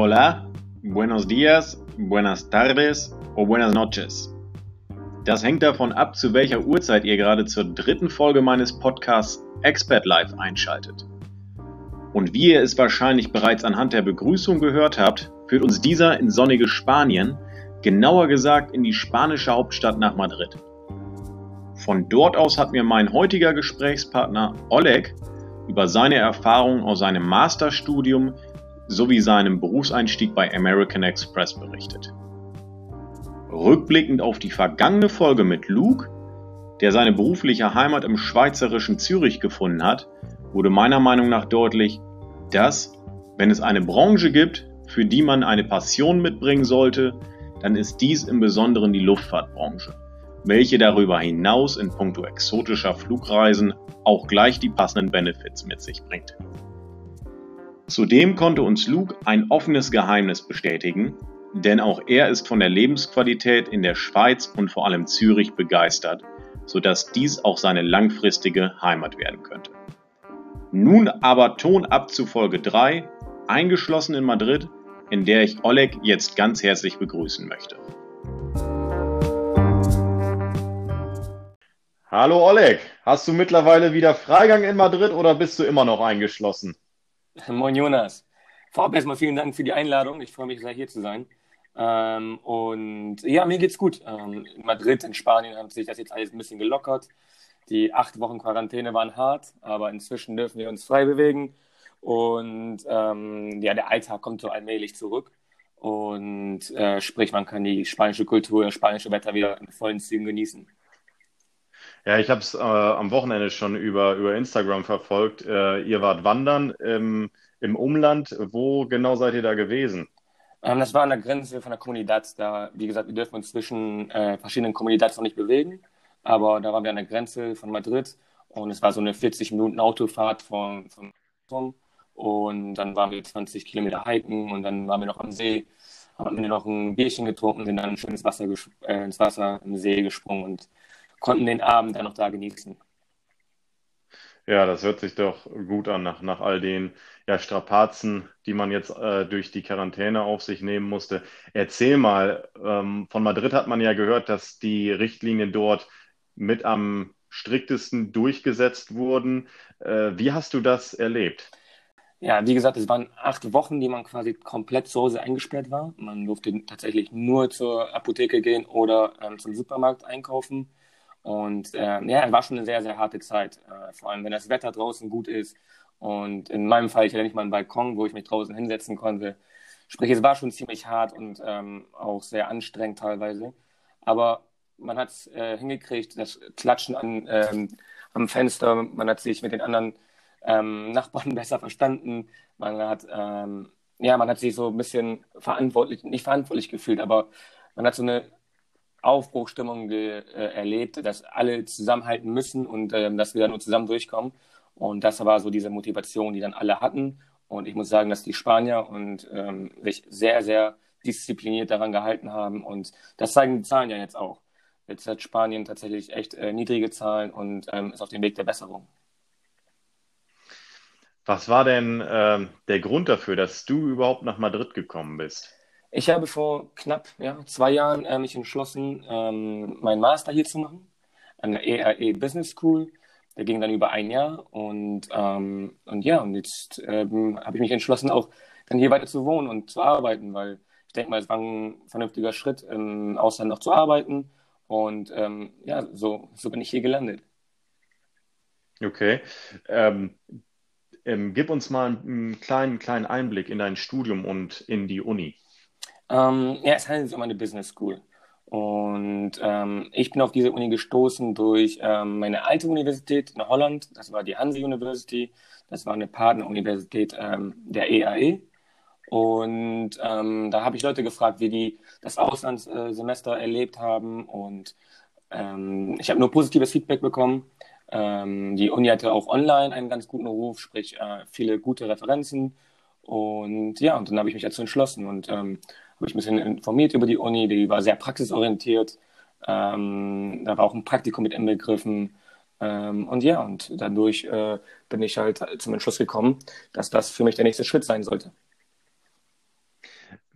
Hola, buenos días, buenas tardes o buenas noches. Das hängt davon ab, zu welcher Uhrzeit ihr gerade zur dritten Folge meines Podcasts Expert Live einschaltet. Und wie ihr es wahrscheinlich bereits anhand der Begrüßung gehört habt, führt uns dieser in sonnige Spanien, genauer gesagt in die spanische Hauptstadt nach Madrid. Von dort aus hat mir mein heutiger Gesprächspartner Oleg über seine Erfahrungen aus seinem Masterstudium sowie seinem Berufseinstieg bei American Express berichtet. Rückblickend auf die vergangene Folge mit Luke, der seine berufliche Heimat im schweizerischen Zürich gefunden hat, wurde meiner Meinung nach deutlich, dass, wenn es eine Branche gibt, für die man eine Passion mitbringen sollte, dann ist dies im Besonderen die Luftfahrtbranche, welche darüber hinaus in puncto exotischer Flugreisen auch gleich die passenden Benefits mit sich bringt. Zudem konnte uns Luke ein offenes Geheimnis bestätigen, denn auch er ist von der Lebensqualität in der Schweiz und vor allem Zürich begeistert, sodass dies auch seine langfristige Heimat werden könnte. Nun aber Ton ab zu Folge 3, eingeschlossen in Madrid, in der ich Oleg jetzt ganz herzlich begrüßen möchte. Hallo Oleg, hast du mittlerweile wieder Freigang in Madrid oder bist du immer noch eingeschlossen? Moin Jonas. Vorab erstmal vielen Dank für die Einladung. Ich freue mich sehr, hier zu sein. Ähm, und ja, mir geht's gut. Ähm, in Madrid, in Spanien hat sich das jetzt alles ein bisschen gelockert. Die acht Wochen Quarantäne waren hart, aber inzwischen dürfen wir uns frei bewegen. Und ähm, ja, der Alltag kommt so allmählich zurück. Und äh, sprich, man kann die spanische Kultur, das spanische Wetter wieder in vollen Zügen genießen. Ja, ich habe es äh, am Wochenende schon über, über Instagram verfolgt. Äh, ihr wart wandern im, im Umland. Wo genau seid ihr da gewesen? Ähm, das war an der Grenze von der Comunidad. Da, wie gesagt, wir dürfen uns zwischen äh, verschiedenen Comunidades noch nicht bewegen. Aber da waren wir an der Grenze von Madrid und es war so eine 40 Minuten Autofahrt von, von und dann waren wir 20 Kilometer hiken und dann waren wir noch am See, haben wir noch ein Bierchen getrunken, sind dann schön ins Wasser, äh, ins Wasser im See gesprungen und konnten den Abend dann noch da genießen. Ja, das hört sich doch gut an nach, nach all den ja, Strapazen, die man jetzt äh, durch die Quarantäne auf sich nehmen musste. Erzähl mal, ähm, von Madrid hat man ja gehört, dass die Richtlinien dort mit am striktesten durchgesetzt wurden. Äh, wie hast du das erlebt? Ja, wie gesagt, es waren acht Wochen, die man quasi komplett zu Hause eingesperrt war. Man durfte tatsächlich nur zur Apotheke gehen oder ähm, zum Supermarkt einkaufen. Und äh, ja, es war schon eine sehr, sehr harte Zeit. Äh, vor allem, wenn das Wetter draußen gut ist. Und in meinem Fall, ich hatte nicht mal einen Balkon, wo ich mich draußen hinsetzen konnte. Sprich, es war schon ziemlich hart und ähm, auch sehr anstrengend teilweise. Aber man hat es äh, hingekriegt, das Klatschen an, ähm, am Fenster, man hat sich mit den anderen ähm, Nachbarn besser verstanden, man hat, ähm, ja, man hat sich so ein bisschen verantwortlich, nicht verantwortlich gefühlt, aber man hat so eine Aufbruchstimmung äh, erlebt, dass alle zusammenhalten müssen und äh, dass wir da nur zusammen durchkommen. Und das war so diese Motivation, die dann alle hatten. Und ich muss sagen, dass die Spanier und ähm, sich sehr, sehr diszipliniert daran gehalten haben. Und das zeigen die Zahlen ja jetzt auch. Jetzt hat Spanien tatsächlich echt äh, niedrige Zahlen und ähm, ist auf dem Weg der Besserung. Was war denn äh, der Grund dafür, dass du überhaupt nach Madrid gekommen bist? Ich habe vor knapp ja, zwei Jahren äh, mich entschlossen, ähm, meinen Master hier zu machen an der ERE Business School. Der ging dann über ein Jahr und, ähm, und ja, und jetzt ähm, habe ich mich entschlossen, auch dann hier weiter zu wohnen und zu arbeiten, weil ich denke mal, es war ein vernünftiger Schritt, im Ausland noch zu arbeiten und ähm, ja, so, so bin ich hier gelandet. Okay. Ähm, ähm, gib uns mal einen kleinen, kleinen Einblick in dein Studium und in die Uni. Ähm, ja, es handelt sich um eine Business School. Und ähm, ich bin auf diese Uni gestoßen durch ähm, meine alte Universität in Holland. Das war die Hanse University. Das war eine Partneruniversität ähm, der EAE. Und ähm, da habe ich Leute gefragt, wie die das Auslandssemester erlebt haben. Und ähm, ich habe nur positives Feedback bekommen. Ähm, die Uni hatte auch online einen ganz guten Ruf, sprich äh, viele gute Referenzen. Und ja, und dann habe ich mich dazu entschlossen und ähm, habe ich ein bisschen informiert über die Uni. Die war sehr praxisorientiert. Ähm, da war auch ein Praktikum mit inbegriffen. Ähm, und ja, und dadurch äh, bin ich halt zum Entschluss gekommen, dass das für mich der nächste Schritt sein sollte.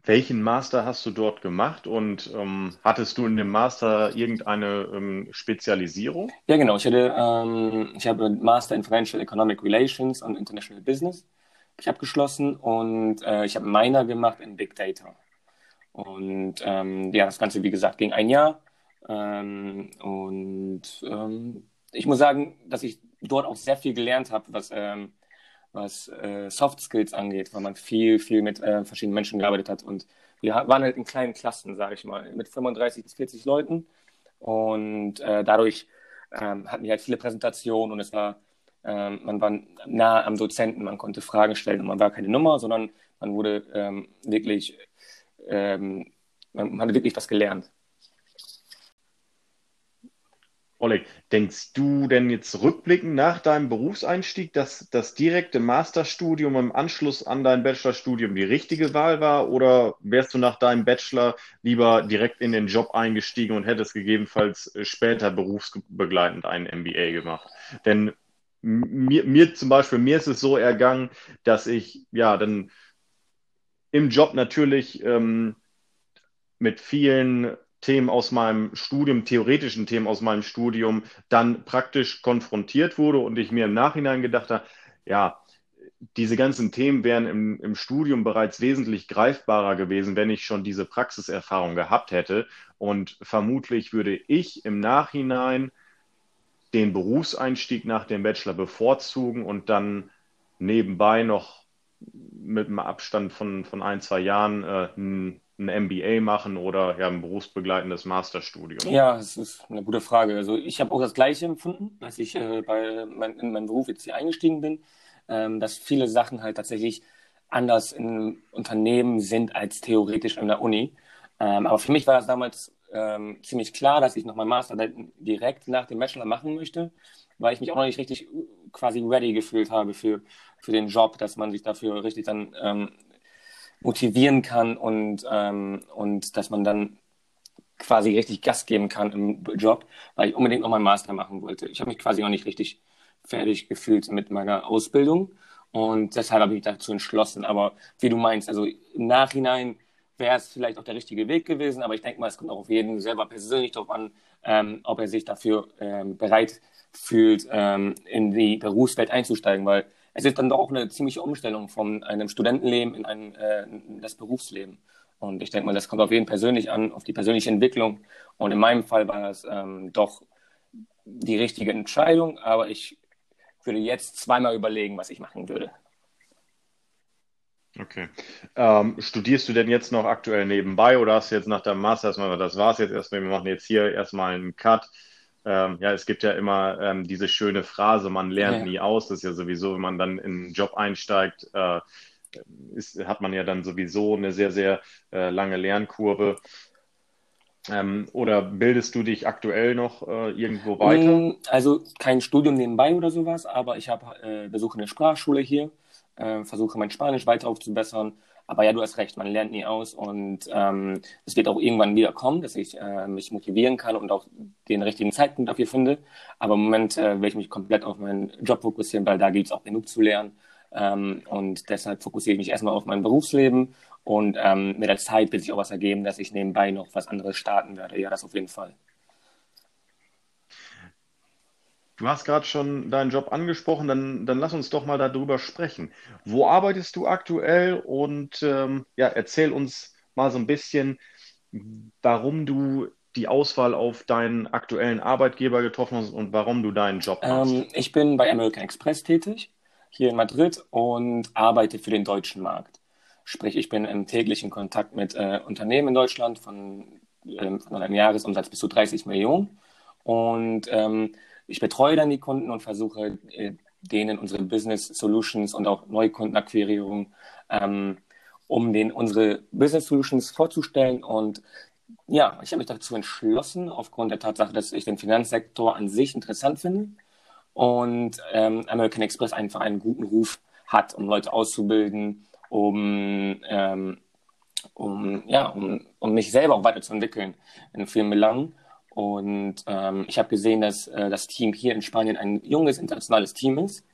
Welchen Master hast du dort gemacht und ähm, hattest du in dem Master irgendeine ähm, Spezialisierung? Ja, genau. Ich, hatte, ähm, ich habe Master in Financial Economic Relations und International Business ich abgeschlossen und äh, ich habe Minor gemacht in Big Data. Und ähm, ja, das Ganze, wie gesagt, ging ein Jahr. Ähm, und ähm, ich muss sagen, dass ich dort auch sehr viel gelernt habe, was ähm, was äh, Soft Skills angeht, weil man viel, viel mit äh, verschiedenen Menschen gearbeitet hat. Und wir waren halt in kleinen Klassen, sage ich mal, mit 35 bis 40 Leuten. Und äh, dadurch ähm, hatten wir halt viele Präsentationen und es war, ähm, man war nah am Dozenten, man konnte Fragen stellen und man war keine Nummer, sondern man wurde ähm, wirklich, ähm, man, man hatte wirklich was gelernt. Oleg, denkst du denn jetzt rückblickend nach deinem Berufseinstieg, dass das direkte Masterstudium im Anschluss an dein Bachelorstudium die richtige Wahl war? Oder wärst du nach deinem Bachelor lieber direkt in den Job eingestiegen und hättest gegebenenfalls später berufsbegleitend einen MBA gemacht? Denn mir, mir zum Beispiel, mir ist es so ergangen, dass ich ja dann im Job natürlich ähm, mit vielen Themen aus meinem Studium, theoretischen Themen aus meinem Studium, dann praktisch konfrontiert wurde und ich mir im Nachhinein gedacht habe, ja, diese ganzen Themen wären im, im Studium bereits wesentlich greifbarer gewesen, wenn ich schon diese Praxiserfahrung gehabt hätte. Und vermutlich würde ich im Nachhinein den Berufseinstieg nach dem Bachelor bevorzugen und dann nebenbei noch mit einem Abstand von, von ein, zwei Jahren äh, ein ein MBA machen oder ja, ein berufsbegleitendes Masterstudium? Ja, das ist eine gute Frage. Also ich habe auch das Gleiche empfunden, als ich äh, bei mein, in meinen Beruf jetzt hier eingestiegen bin, ähm, dass viele Sachen halt tatsächlich anders in Unternehmen sind als theoretisch in der Uni. Ähm, aber für mich war das damals ähm, ziemlich klar, dass ich noch mein Master direkt nach dem Bachelor machen möchte, weil ich mich auch noch nicht richtig quasi ready gefühlt habe für, für den Job, dass man sich dafür richtig dann ähm, motivieren kann und, ähm, und dass man dann quasi richtig Gas geben kann im Job, weil ich unbedingt noch meinen Master machen wollte. Ich habe mich quasi noch nicht richtig fertig gefühlt mit meiner Ausbildung und deshalb habe ich mich dazu entschlossen. Aber wie du meinst, also im Nachhinein wäre es vielleicht auch der richtige Weg gewesen, aber ich denke mal, es kommt auch auf jeden selber persönlich darauf an, ähm, ob er sich dafür ähm, bereit fühlt, ähm, in die Berufswelt einzusteigen, weil es ist dann doch auch eine ziemliche Umstellung von einem Studentenleben in, ein, äh, das Berufsleben. Und ich denke mal, das kommt auf jeden persönlich an, auf die persönliche Entwicklung. Und in meinem Fall war es ähm, doch die richtige Entscheidung, aber ich würde jetzt zweimal überlegen, was ich machen würde. Okay. Ähm, studierst du denn jetzt noch aktuell nebenbei oder hast du jetzt nach deinem Master erstmal, das es jetzt erstmal, wir machen jetzt hier erstmal einen Cut ähm, ja, es gibt ja immer ähm, diese schöne Phrase, man lernt ja. nie aus. Das ist ja sowieso, wenn man dann in einen Job einsteigt, äh, ist, hat man ja dann sowieso eine sehr, sehr äh, lange Lernkurve. Ähm, oder bildest du dich aktuell noch äh, irgendwo weiter? Mm, also kein Studium nebenbei oder sowas, aber ich habe äh, besuche eine Sprachschule hier, äh, versuche mein Spanisch weiter aufzubessern aber ja, du hast recht, man lernt nie aus und ähm, es wird auch irgendwann wieder kommen, dass ich äh, mich motivieren kann und auch den richtigen Zeitpunkt dafür finde. Aber im Moment äh, will ich mich komplett auf meinen Job fokussieren, weil da gibt es auch genug zu lernen. Ähm, und deshalb fokussiere ich mich erstmal auf mein Berufsleben und ähm, mit der Zeit wird sich auch was ergeben, dass ich nebenbei noch was anderes starten werde. Ja, das auf jeden Fall. Du hast gerade schon deinen Job angesprochen, dann, dann lass uns doch mal darüber sprechen. Wo arbeitest du aktuell und ähm, ja, erzähl uns mal so ein bisschen, warum du die Auswahl auf deinen aktuellen Arbeitgeber getroffen hast und warum du deinen Job machst. Ähm, ich bin bei American Express tätig, hier in Madrid und arbeite für den deutschen Markt. Sprich, ich bin im täglichen Kontakt mit äh, Unternehmen in Deutschland von, äh, von einem Jahresumsatz bis zu 30 Millionen. Und ähm, ich betreue dann die Kunden und versuche äh, denen unsere Business Solutions und auch Neukundenakquirierung, ähm, um denen unsere Business Solutions vorzustellen. Und ja, ich habe mich dazu entschlossen, aufgrund der Tatsache, dass ich den Finanzsektor an sich interessant finde und ähm, American Express einfach einen guten Ruf hat, um Leute auszubilden, um, ähm, um, ja, um, um mich selber auch weiterzuentwickeln in vielen Belangen. Und ähm, ich habe gesehen, dass äh, das Team hier in Spanien ein junges internationales Team ist.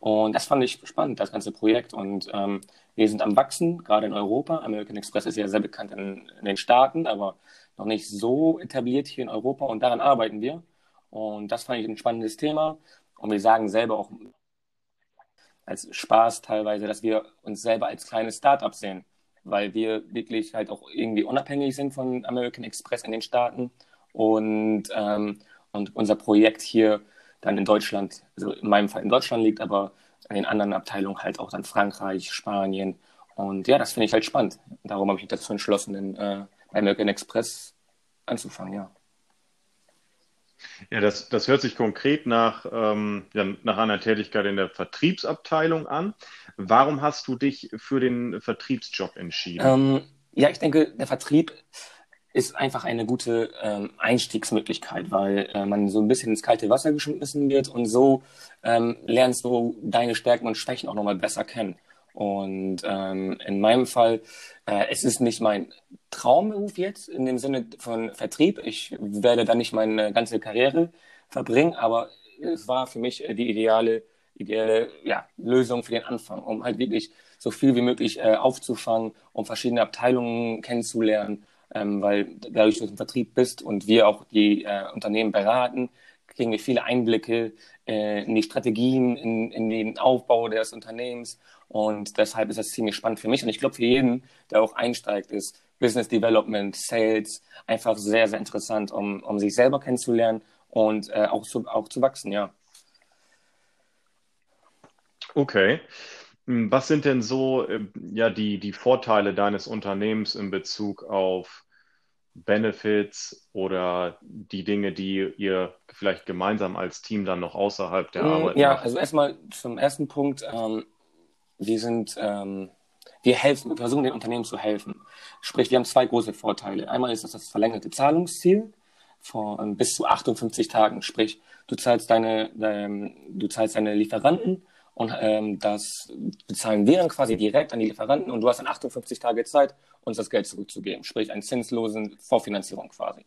Und das fand ich spannend, das ganze Projekt. Und ähm, wir sind am Wachsen, gerade in Europa. American Express ist ja sehr bekannt in, in, den Staaten, aber noch nicht so etabliert hier in Europa. Und daran arbeiten wir. Und das fand ich ein spannendes Thema. Und wir sagen selber auch als Spaß teilweise, dass wir uns selber als kleines Startup sehen, weil wir wirklich halt auch irgendwie unabhängig sind von American Express in den Staaten und, ähm, und unser Projekt hier dann in Deutschland, also in meinem Fall in Deutschland liegt, aber in den anderen Abteilungen halt auch dann Frankreich, Spanien. Und ja, das finde ich halt spannend. Darum habe ich mich dazu entschlossen, in, äh, bei American Express anzufangen, ja. Ja, das, das hört sich konkret nach, ähm, ja, nach einer Tätigkeit in der Vertriebsabteilung an. Warum hast du dich für den Vertriebsjob entschieden? Ähm, ja, ich denke, der Vertrieb ist einfach eine gute ähm, Einstiegsmöglichkeit, weil äh, man so ein bisschen ins kalte Wasser geschmissen wird und so ähm, lernst du deine Stärken und Schwächen auch nochmal besser kennen. Und ähm, in meinem Fall, äh, es ist nicht mein Traumberuf jetzt in dem Sinne von Vertrieb. Ich werde da nicht meine ganze Karriere verbringen, aber es war für mich die ideale, ideale ja, Lösung für den Anfang, um halt wirklich so viel wie möglich äh, aufzufangen, um verschiedene Abteilungen kennenzulernen ähm, weil dadurch, dass du im Vertrieb bist und wir auch die äh, Unternehmen beraten, kriegen wir viele Einblicke äh, in die Strategien, in, in den Aufbau des Unternehmens und deshalb ist das ziemlich spannend für mich und ich glaube für jeden, der auch einsteigt, ist Business Development, Sales einfach sehr, sehr interessant, um, um sich selber kennenzulernen und äh, auch, zu, auch zu wachsen, ja. Okay. Hm, was sind denn so ähm, ja, die, die Vorteile deines Unternehmens in Bezug auf Benefits oder die Dinge, die ihr vielleicht gemeinsam als Team dann noch außerhalb der hm, Arbeit Ja, macht? also erstmal zum ersten Punkt. Ähm, wir sind, ähm, wir helfen, wir versuchen den Unternehmen zu helfen. Sprich, wir haben zwei große Vorteile. Einmal ist das das verlängerte Zahlungsziel von bis zu 58 Tagen. Sprich, du zahlst deine, deine du zahlst deine Lieferanten und ähm, das bezahlen wir dann quasi direkt an die Lieferanten und du hast dann 58 Tage Zeit, uns das Geld zurückzugeben, sprich einen zinslosen Vorfinanzierung quasi.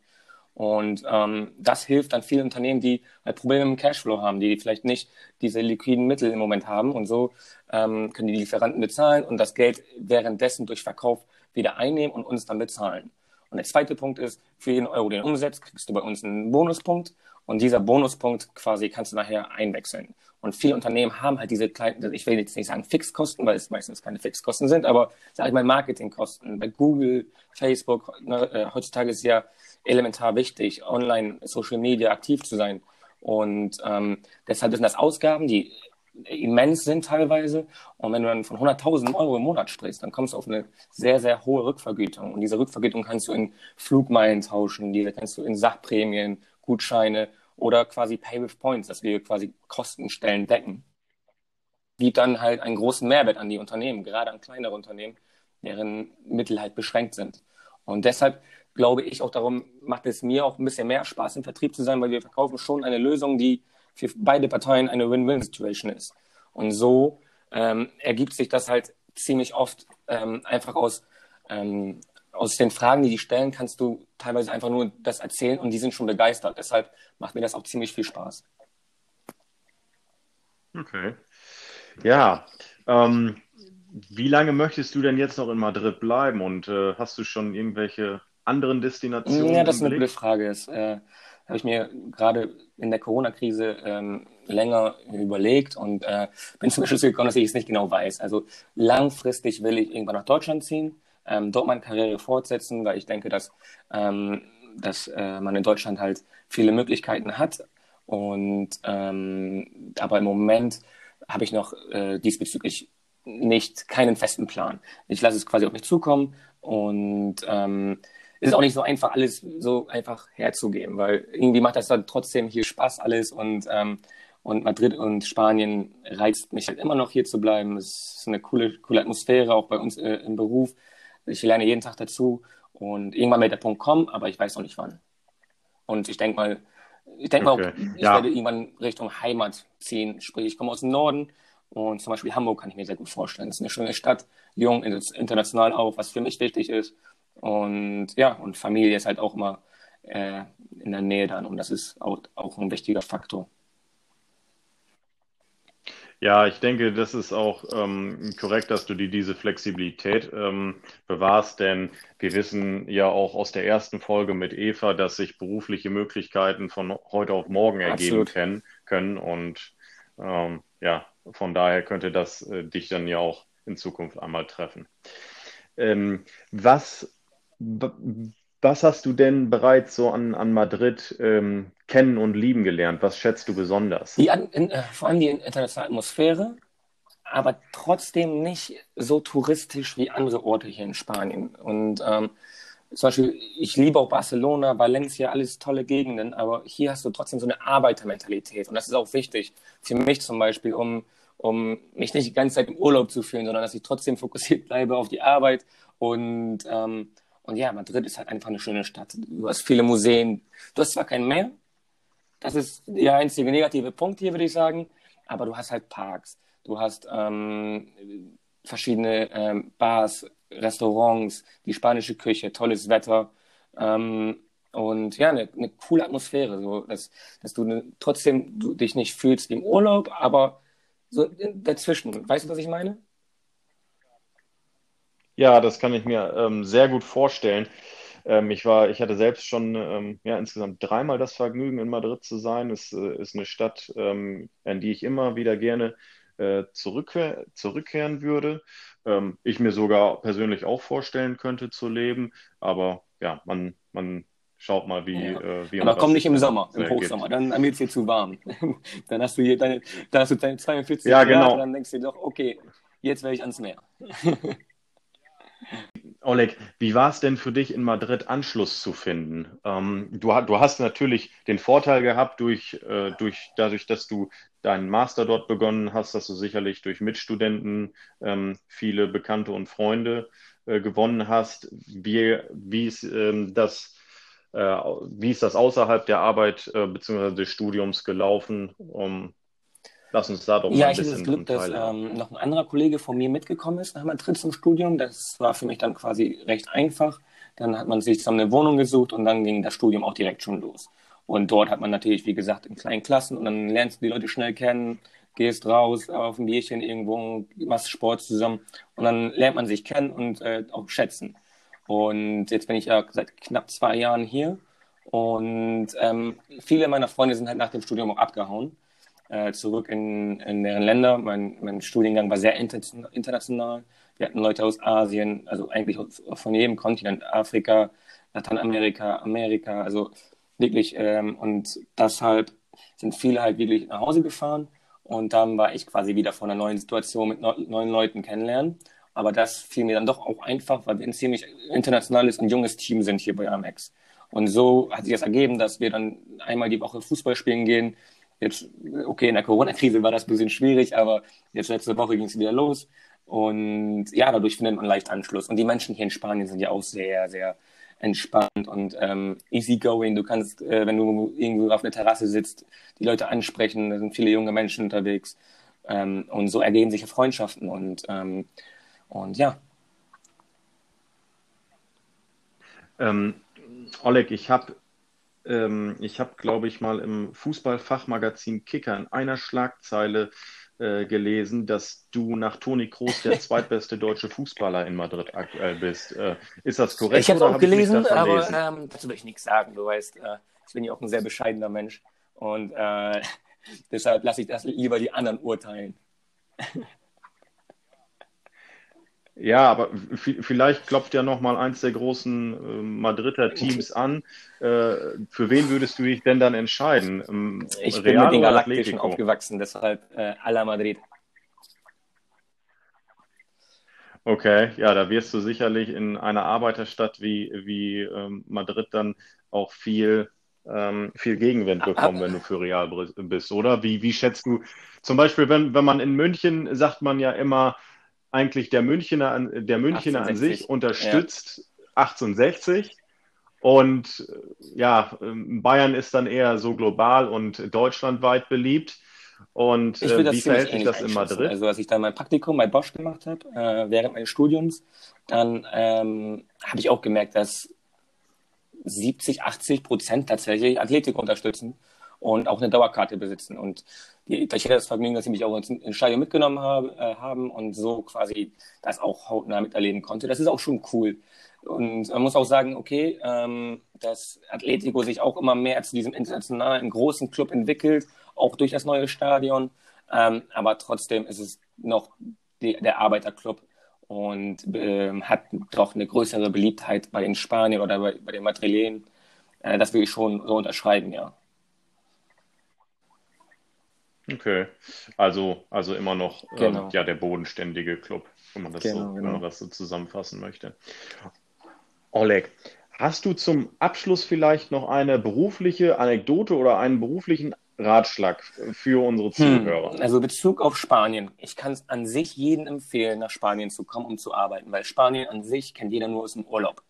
Und ähm, das hilft dann vielen Unternehmen, die halt Probleme im Cashflow haben, die vielleicht nicht diese liquiden Mittel im Moment haben. Und so ähm, können die Lieferanten bezahlen und das Geld währenddessen durch Verkauf wieder einnehmen und uns dann bezahlen. Und der zweite Punkt ist, für jeden Euro, den du umsetzt, kriegst du bei uns einen Bonuspunkt. Und dieser Bonuspunkt quasi kannst du nachher einwechseln. Und viele Unternehmen haben halt diese kleinen, ich will jetzt nicht sagen Fixkosten, weil es meistens keine Fixkosten sind, aber sage ich mal Marketingkosten. Bei Google, Facebook, ne, äh, heutzutage ist ja elementar wichtig, online, Social Media aktiv zu sein. Und ähm, deshalb sind das Ausgaben, die immens sind teilweise. Und wenn du dann von 100.000 Euro im Monat sprichst, dann kommst du auf eine sehr, sehr hohe Rückvergütung. Und diese Rückvergütung kannst du in Flugmeilen tauschen, diese kannst du in Sachprämien, Gutscheine oder quasi Pay with Points, dass wir quasi Kostenstellen decken. Gibt dann halt einen großen Mehrwert an die Unternehmen, gerade an kleinere Unternehmen, deren Mittel halt beschränkt sind. Und deshalb glaube ich auch darum, macht es mir auch ein bisschen mehr Spaß, im Vertrieb zu sein, weil wir verkaufen schon eine Lösung, die für beide Parteien eine Win-Win-Situation ist. Und so ähm, ergibt sich das halt ziemlich oft ähm, einfach aus ähm, aus den Fragen, die die stellen, kannst du teilweise einfach nur das erzählen und die sind schon begeistert. Deshalb macht mir das auch ziemlich viel Spaß. Okay. Ja. Ähm, wie lange möchtest du denn jetzt noch in Madrid bleiben und äh, hast du schon irgendwelche anderen Destinationen? Ja, das ist eine gute Frage. Das äh, habe ich mir gerade in der Corona-Krise ähm, länger überlegt und äh, bin zum Schluss gekommen, dass ich es nicht genau weiß. Also langfristig will ich irgendwann nach Deutschland ziehen ähm, dort meine Karriere fortsetzen, weil ich denke, dass, ähm, dass äh, man in Deutschland halt viele Möglichkeiten hat. Und ähm, aber im Moment habe ich noch äh, diesbezüglich nicht keinen festen Plan. Ich lasse es quasi auf mich zukommen und ähm, es ist auch nicht so einfach, alles so einfach herzugeben, weil irgendwie macht das dann trotzdem hier Spaß alles und ähm, und Madrid und Spanien reizt mich halt immer noch hier zu bleiben. Es ist eine coole, coole Atmosphäre, auch bei uns äh, im Beruf. Ich lerne jeden Tag dazu und irgendwann wird der Punkt kommen, aber ich weiß noch nicht wann. Und ich denke mal, ich denke okay. mal, ich ja. werde irgendwann Richtung Heimat ziehen. Sprich, ich komme aus dem Norden und zum Beispiel Hamburg kann ich mir sehr gut vorstellen. Es ist eine schöne Stadt, jung, international auch, was für mich wichtig ist. Und ja, und Familie ist halt auch immer äh, in der Nähe dann und das ist auch, auch ein wichtiger Faktor. Ja, ich denke, das ist auch ähm, korrekt, dass du dir diese Flexibilität ähm, bewahrst, denn wir wissen ja auch aus der ersten Folge mit Eva, dass sich berufliche Möglichkeiten von heute auf morgen ergeben können, können. Und ähm, ja, von daher könnte das äh, dich dann ja auch in Zukunft einmal treffen. Ähm, was, was hast du denn bereits so an, an Madrid ähm, kennen und lieben gelernt? Was schätzt du besonders? Die, in, äh, vor allem die internationale Atmosphäre, aber trotzdem nicht so touristisch wie andere Orte hier in Spanien. Und ähm, zum Beispiel, ich liebe auch Barcelona, Valencia, alles tolle Gegenden, aber hier hast du trotzdem so eine Arbeitermentalität. Und das ist auch wichtig für mich zum Beispiel, um, um mich nicht die ganze Zeit im Urlaub zu fühlen, sondern dass ich trotzdem fokussiert bleibe auf die Arbeit und ähm, und ja, Madrid ist halt einfach eine schöne Stadt. Du hast viele Museen. Du hast zwar kein Meer, das ist der einzige negative Punkt hier, würde ich sagen, aber du hast halt Parks. Du hast ähm, verschiedene ähm, Bars, Restaurants, die spanische Küche, tolles Wetter. Ähm, und ja, eine, eine, coole Atmosphäre, so dass, dass du ne, trotzdem du dich nicht fühlst wie im Urlaub, aber so dazwischen. Weißt du, was ich meine? Ja, das kann ich mir ähm, sehr gut vorstellen. Ähm, ich war, ich hatte selbst schon ähm, ja, insgesamt dreimal das Vergnügen, in Madrid zu sein. Es äh, ist eine Stadt, ähm, in die ich immer wieder gerne äh, zurückkehr, zurückkehren würde. Ähm, ich mir sogar persönlich auch vorstellen könnte zu leben. Aber ja, man, man schaut mal, wie, ja. äh, wie Aber komm nicht im Sommer, im Hochsommer, dann, dann wird es dir zu warm. dann hast du hier deine, dann hast du deine 42 ja, genau. Grad und dann denkst du dir doch, okay, jetzt werde ich ans Meer. Oleg, wie war es denn für dich in Madrid Anschluss zu finden? Ähm, du, du, hast natürlich den Vorteil gehabt, durch, äh, durch, dadurch, dass du deinen Master dort begonnen hast, dass du sicherlich durch Mitstudenten ähm, viele Bekannte und Freunde äh, gewonnen hast. Wie, wie, ist, ähm, das, äh, wie ist das außerhalb der Arbeit äh, bzw. des Studiums gelaufen? Um, Lass uns da doch ja, mal ein bisschen Ja, ich hatte das Glück, dass ähm, noch ein anderer Kollege von mir mitgekommen ist nach Madrid zum Studium. Das war für mich dann quasi recht einfach. Dann hat man sich zusammen eine Wohnung gesucht und dann ging das Studium auch direkt schon los. Und dort hat man natürlich, wie gesagt, in kleinen Klassen und dann lernst du die Leute schnell kennen, gehst raus auf ein Bierchen irgendwo, machst Sport zusammen und dann lernt man sich kennen und äh, auch schätzen. Und jetzt bin ich ja seit knapp zwei Jahren hier und ähm, viele meiner Freunde sind halt nach dem Studium auch abgehauen äh, zurück in, in deren Länder. Mein, mein Studiengang war sehr international. Wir hatten Leute aus Asien, also eigentlich von jedem Kontinent, Afrika, Lateinamerika, Amerika, also wirklich. Ähm, und deshalb sind viele halt wirklich nach Hause gefahren. Und dann war ich quasi wieder von einer neuen Situation mit neuen Leuten kennenlernen. Aber das fiel mir dann doch auch einfach, weil wir ein ziemlich internationales und junges Team sind hier bei Amex. Und so hat sich das ergeben, dass wir dann einmal die Woche Fußball spielen gehen, Jetzt, okay, in der Corona-Krise war das ein bisschen schwierig, aber jetzt letzte Woche ging es wieder los. Und ja, dadurch findet man leicht Anschluss. Und die Menschen hier in Spanien sind ja auch sehr, sehr entspannt und ähm, easygoing. Du kannst, äh, wenn du irgendwo auf einer Terrasse sitzt, die Leute ansprechen. Da sind viele junge Menschen unterwegs. Ähm, und so ergeben sich Freundschaften. Und, ähm, und ja. Ähm, Oleg, ich habe ähm, ich habe, glaube ich, mal im Fußballfachmagazin Kicker in einer Schlagzeile äh, gelesen, dass du nach Toni Kroos der zweitbeste deutsche Fußballer in Madrid aktuell bist. Äh, ist das korrekt? Ich habe es auch gelesen, aber ähm, dazu will ich nichts sagen. Du weißt, äh, ich bin ja auch ein sehr bescheidener Mensch und äh, deshalb lasse ich das lieber die anderen urteilen. Ja, aber vielleicht klopft ja noch mal eins der großen äh, Madrider Teams an. Äh, für wen würdest du dich denn dann entscheiden? Ähm, ich Real bin mit den Galaktischen aufgewachsen, deshalb äh, à la Madrid. Okay, ja, da wirst du sicherlich in einer Arbeiterstadt wie, wie ähm, Madrid dann auch viel, ähm, viel Gegenwind bekommen, wenn du für Real bist, oder? Wie, wie schätzt du, zum Beispiel, wenn, wenn man in München sagt man ja immer, eigentlich der Münchner, der Münchner 1860. an sich unterstützt ja. 1860. Und ja, Bayern ist dann eher so global und deutschlandweit beliebt. Und äh, wie verhält sich das in Madrid? Also als ich dann mein Praktikum bei Bosch gemacht habe, äh, während meines Studiums, dann ähm, habe ich auch gemerkt, dass 70, 80 Prozent tatsächlich Athletik unterstützen. Und auch eine Dauerkarte besitzen. Und die, ich hatte das Vergnügen, dass sie mich auch ins Stadion mitgenommen haben, äh, haben und so quasi das auch hautnah miterleben konnte. Das ist auch schon cool. Und man muss auch sagen, okay, ähm, dass Atletico sich auch immer mehr zu diesem internationalen großen Club entwickelt, auch durch das neue Stadion. Ähm, aber trotzdem ist es noch die, der Arbeiterclub und ähm, hat doch eine größere Beliebtheit bei den Spaniern oder bei, bei den Madrilen. Äh, das will ich schon so unterschreiben, ja. Okay, also, also immer noch ähm, genau. ähm, ja, der bodenständige Club, wenn man, das genau, so, genau. wenn man das so zusammenfassen möchte. Oleg, hast du zum Abschluss vielleicht noch eine berufliche Anekdote oder einen beruflichen Ratschlag für unsere hm, Zuhörer? Hm, also Bezug auf Spanien. Ich kann es an sich jedem empfehlen, nach Spanien zu kommen, um zu arbeiten, weil Spanien an sich kennt jeder nur aus dem Urlaub.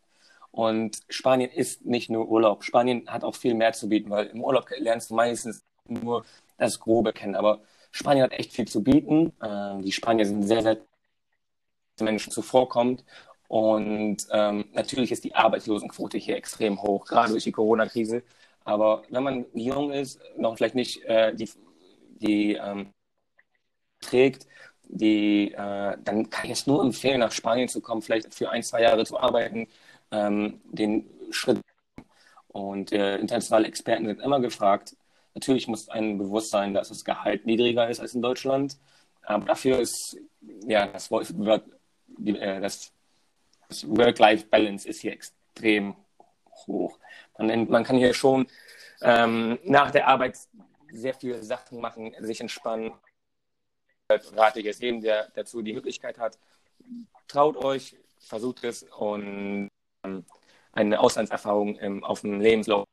Und Spanien ist nicht nur Urlaub. Spanien hat auch viel mehr zu bieten, weil im Urlaub lernst du meistens nur das Grobe kennen. Aber Spanien hat echt viel zu bieten. Äh, die Spanier sind sehr, sehr Menschen zuvorkommt. Und ähm, natürlich ist die Arbeitslosenquote hier extrem hoch, gerade durch die Corona-Krise. Aber wenn man jung ist, noch vielleicht nicht äh, die, die ähm, trägt, die, äh, dann kann ich es nur empfehlen, nach Spanien zu kommen, vielleicht für ein, zwei Jahre zu arbeiten, ähm, den Schritt. Und äh, internationale Experten sind immer gefragt, Natürlich muss einem bewusst sein, dass das Gehalt niedriger ist als in Deutschland. Aber dafür ist ja das, äh, das, das Work-Life-Balance ist hier extrem hoch. Man, man kann hier schon ähm, nach der Arbeit sehr viele Sachen machen, sich entspannen. Rate ich es jedem, der dazu die Möglichkeit hat. Traut euch, versucht es und ähm, eine Auslandserfahrung ähm, auf dem Lebenslauf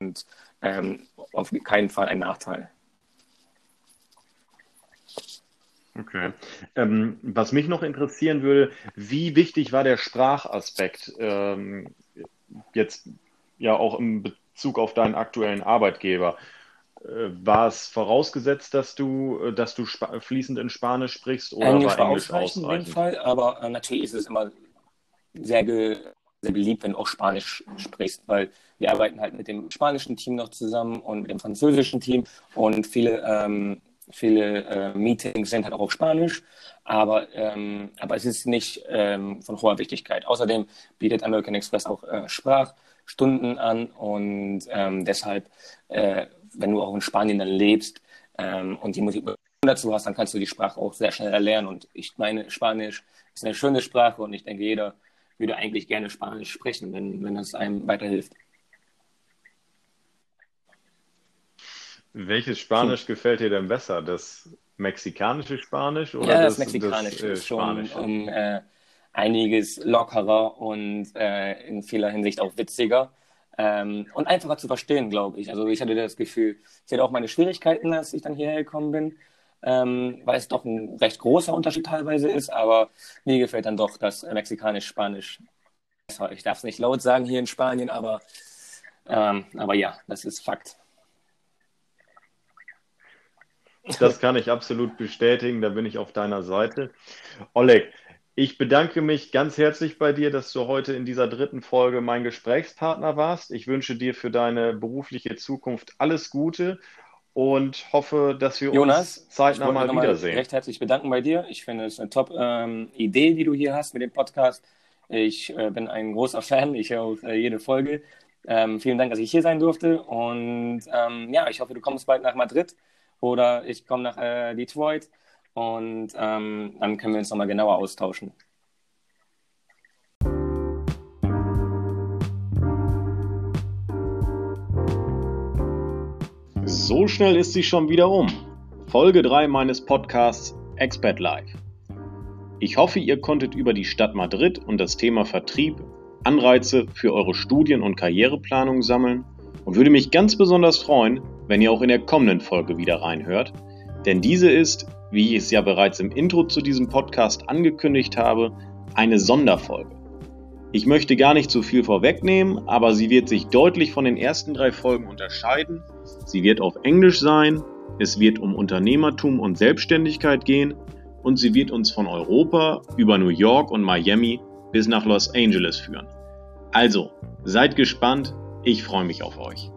und ähm, auf keinen Fall ein Nachteil. Okay. Ähm, was mich noch interessieren würde, wie wichtig war der Sprachaspekt ähm, jetzt ja auch im Bezug auf deinen aktuellen Arbeitgeber? Äh, war es vorausgesetzt, dass du, äh, dass du fließend in Spanisch sprichst oder Englisch war Englisch ausreichend? In dem Fall, aber äh, natürlich ist es immer sehr sehr beliebt, wenn du auch Spanisch sprichst, weil wir arbeiten halt mit dem spanischen Team noch zusammen und mit dem französischen Team und viele, ähm, viele äh, Meetings sind halt auch auf Spanisch, aber, ähm, aber es ist nicht ähm, von hoher Wichtigkeit. Außerdem bietet American Express auch äh, Sprachstunden an und ähm, deshalb, äh, wenn du auch in Spanien dann lebst ähm, und die Musik dazu hast, dann kannst du die Sprache auch sehr schnell erlernen und ich meine, Spanisch ist eine schöne Sprache und ich denke, jeder würde eigentlich gerne Spanisch sprechen, wenn, wenn das einem weiterhilft. Welches Spanisch hm. gefällt dir denn besser? Das mexikanische Spanisch oder ja, das, das mexikanische das, äh, ist schon um äh, einiges lockerer und äh, in vieler Hinsicht auch witziger ähm, und einfacher zu verstehen, glaube ich. Also ich hatte das Gefühl, ich hatte auch meine Schwierigkeiten, als ich dann hierher gekommen bin, ähm, weil es doch ein recht großer Unterschied teilweise ist, aber mir gefällt dann doch das Mexikanisch-Spanisch besser. Ich darf es nicht laut sagen hier in Spanien, aber, ähm, aber ja, das ist Fakt. Das kann ich absolut bestätigen, da bin ich auf deiner Seite. Oleg, ich bedanke mich ganz herzlich bei dir, dass du heute in dieser dritten Folge mein Gesprächspartner warst. Ich wünsche dir für deine berufliche Zukunft alles Gute und hoffe, dass wir Jonas, uns zeitnah mal wiedersehen. Recht herzlich bedanken bei dir. Ich finde es eine top ähm, Idee, die du hier hast mit dem Podcast. Ich äh, bin ein großer Fan. Ich höre äh, jede Folge. Ähm, vielen Dank, dass ich hier sein durfte. Und ähm, ja, ich hoffe, du kommst bald nach Madrid oder ich komme nach äh, Detroit und ähm, dann können wir uns nochmal genauer austauschen. So schnell ist sie schon wieder um. Folge 3 meines Podcasts Expert Life. Ich hoffe, ihr konntet über die Stadt Madrid und das Thema Vertrieb Anreize für eure Studien- und Karriereplanung sammeln und würde mich ganz besonders freuen, wenn ihr auch in der kommenden Folge wieder reinhört, denn diese ist, wie ich es ja bereits im Intro zu diesem Podcast angekündigt habe, eine Sonderfolge. Ich möchte gar nicht zu viel vorwegnehmen, aber sie wird sich deutlich von den ersten drei Folgen unterscheiden. Sie wird auf Englisch sein, es wird um Unternehmertum und Selbstständigkeit gehen und sie wird uns von Europa über New York und Miami bis nach Los Angeles führen. Also, seid gespannt, ich freue mich auf euch.